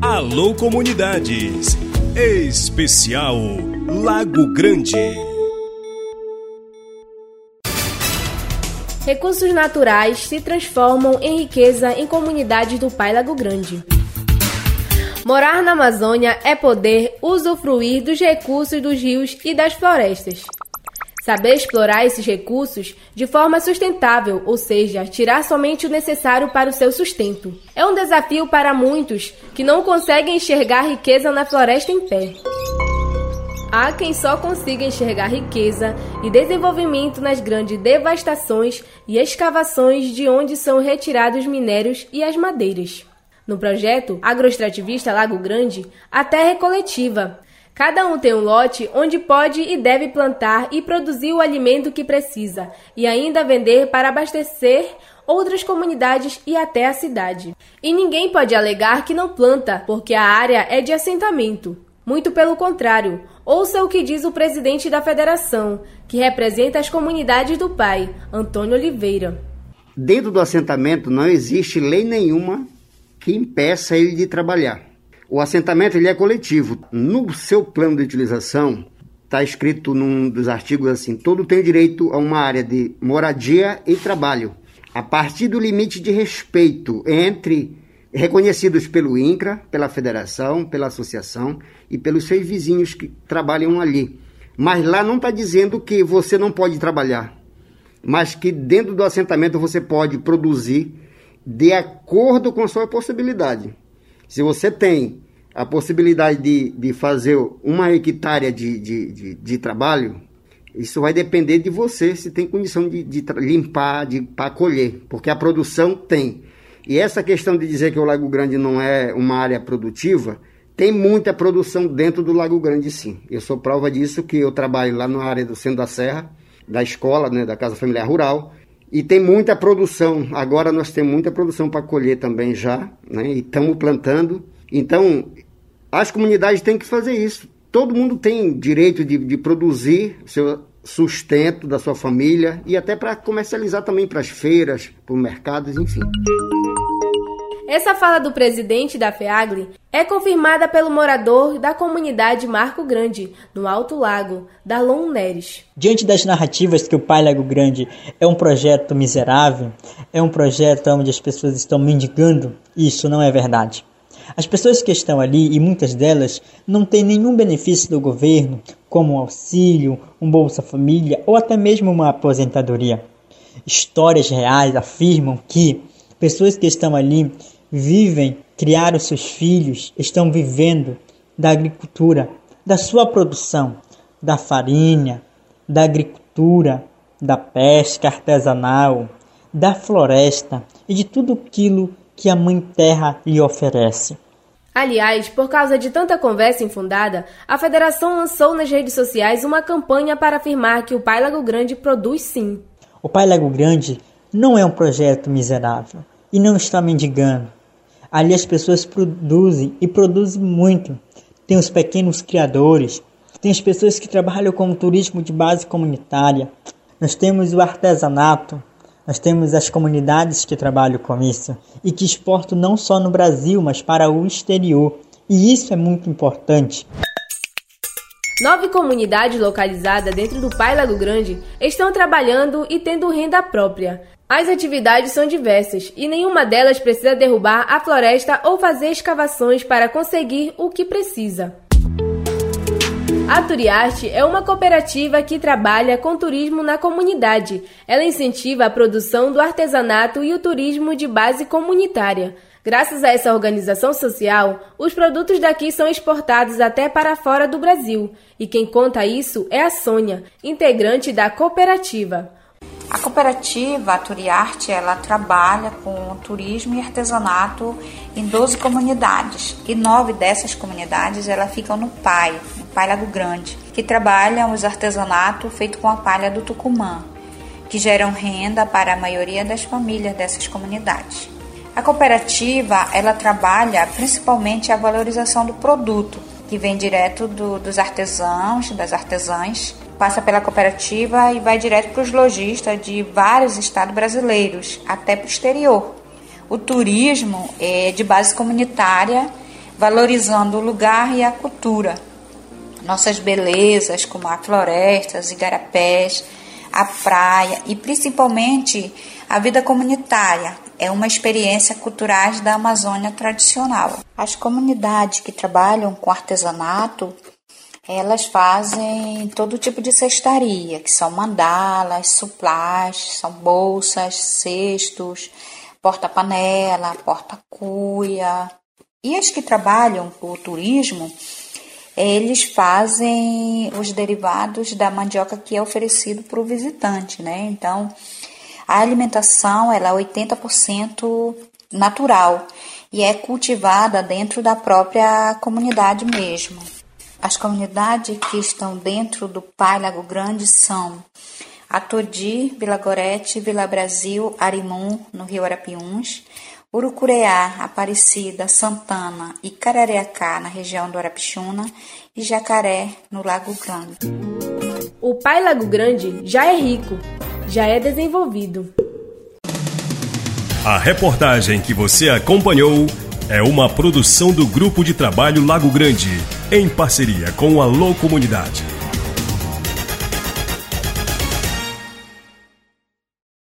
Alô Comunidades. Especial Lago Grande. Recursos naturais se transformam em riqueza em comunidades do Pai Lago Grande. Morar na Amazônia é poder usufruir dos recursos dos rios e das florestas. Saber explorar esses recursos de forma sustentável, ou seja, tirar somente o necessário para o seu sustento. É um desafio para muitos que não conseguem enxergar riqueza na floresta em pé. Há quem só consiga enxergar riqueza e desenvolvimento nas grandes devastações e escavações de onde são retirados minérios e as madeiras. No projeto agroextrativista Lago Grande, a terra é coletiva, Cada um tem um lote onde pode e deve plantar e produzir o alimento que precisa e ainda vender para abastecer outras comunidades e até a cidade. E ninguém pode alegar que não planta, porque a área é de assentamento. Muito pelo contrário, ouça o que diz o presidente da federação, que representa as comunidades do pai, Antônio Oliveira. Dentro do assentamento não existe lei nenhuma que impeça ele de trabalhar. O assentamento ele é coletivo. No seu plano de utilização, está escrito num dos artigos assim: todo tem direito a uma área de moradia e trabalho, a partir do limite de respeito entre reconhecidos pelo INCRA, pela federação, pela associação e pelos seus vizinhos que trabalham ali. Mas lá não está dizendo que você não pode trabalhar, mas que dentro do assentamento você pode produzir de acordo com a sua possibilidade. Se você tem a possibilidade de, de fazer uma hectare de, de, de, de trabalho, isso vai depender de você se tem condição de, de limpar, de para colher, porque a produção tem. E essa questão de dizer que o Lago Grande não é uma área produtiva, tem muita produção dentro do Lago Grande, sim. Eu sou prova disso que eu trabalho lá na área do Centro da Serra, da escola, né, da Casa Familiar Rural, e tem muita produção. Agora nós temos muita produção para colher também já, né? E estamos plantando. Então, as comunidades têm que fazer isso. Todo mundo tem direito de, de produzir seu sustento da sua família e até para comercializar também para as feiras, para os mercados, enfim. Essa fala do presidente da FEAGLE é confirmada pelo morador da comunidade Marco Grande, no Alto Lago, Darlon Neres. Diante das narrativas que o Pai Lago Grande é um projeto miserável, é um projeto onde as pessoas estão mendigando, isso não é verdade. As pessoas que estão ali, e muitas delas, não têm nenhum benefício do governo, como um auxílio, um Bolsa Família ou até mesmo uma aposentadoria. Histórias reais afirmam que pessoas que estão ali vivem, criaram seus filhos, estão vivendo da agricultura, da sua produção, da farinha, da agricultura, da pesca artesanal, da floresta e de tudo aquilo que a Mãe Terra lhe oferece. Aliás, por causa de tanta conversa infundada, a federação lançou nas redes sociais uma campanha para afirmar que o Pai Lago Grande produz sim. O Pai Lago Grande não é um projeto miserável e não está mendigando. Ali as pessoas produzem e produzem muito. Tem os pequenos criadores, tem as pessoas que trabalham com o turismo de base comunitária. Nós temos o artesanato, nós temos as comunidades que trabalham com isso e que exportam não só no Brasil, mas para o exterior. E isso é muito importante. Nove comunidades localizadas dentro do Pai Lago Grande estão trabalhando e tendo renda própria. As atividades são diversas e nenhuma delas precisa derrubar a floresta ou fazer escavações para conseguir o que precisa. A Turiarte é uma cooperativa que trabalha com turismo na comunidade. Ela incentiva a produção do artesanato e o turismo de base comunitária. Graças a essa organização social, os produtos daqui são exportados até para fora do Brasil. E quem conta isso é a Sônia, integrante da cooperativa. A cooperativa Turiarte, ela trabalha com turismo e artesanato em 12 comunidades. E nove dessas comunidades ela ficam no PAI, no PAI Lago Grande, que trabalham os artesanatos feito com a palha do Tucumã, que geram renda para a maioria das famílias dessas comunidades. A cooperativa, ela trabalha principalmente a valorização do produto, que vem direto do, dos artesãos, das artesãs, passa pela cooperativa e vai direto para os lojistas de vários estados brasileiros, até para o exterior. O turismo é de base comunitária, valorizando o lugar e a cultura. Nossas belezas, como a floresta, os igarapés, a praia e principalmente a vida comunitária, é uma experiência culturais da Amazônia tradicional. As comunidades que trabalham com artesanato, elas fazem todo tipo de cestaria, que são mandalas, suplás, são bolsas, cestos, porta-panela, porta-cuia. E as que trabalham com o turismo, eles fazem os derivados da mandioca que é oferecido para o visitante, né? Então, a alimentação ela é 80% natural e é cultivada dentro da própria comunidade mesmo. As comunidades que estão dentro do Pai Lago Grande são Atodi, Vila Gorete, Vila Brasil, Arimum, no Rio Arapiuns, Urucureá, Aparecida, Santana e Carareacá, na região do Arapixuna, e Jacaré, no Lago Grande. O Pai Lago Grande já é rico, já é desenvolvido. A reportagem que você acompanhou é uma produção do Grupo de Trabalho Lago Grande, em parceria com a Alô Comunidade.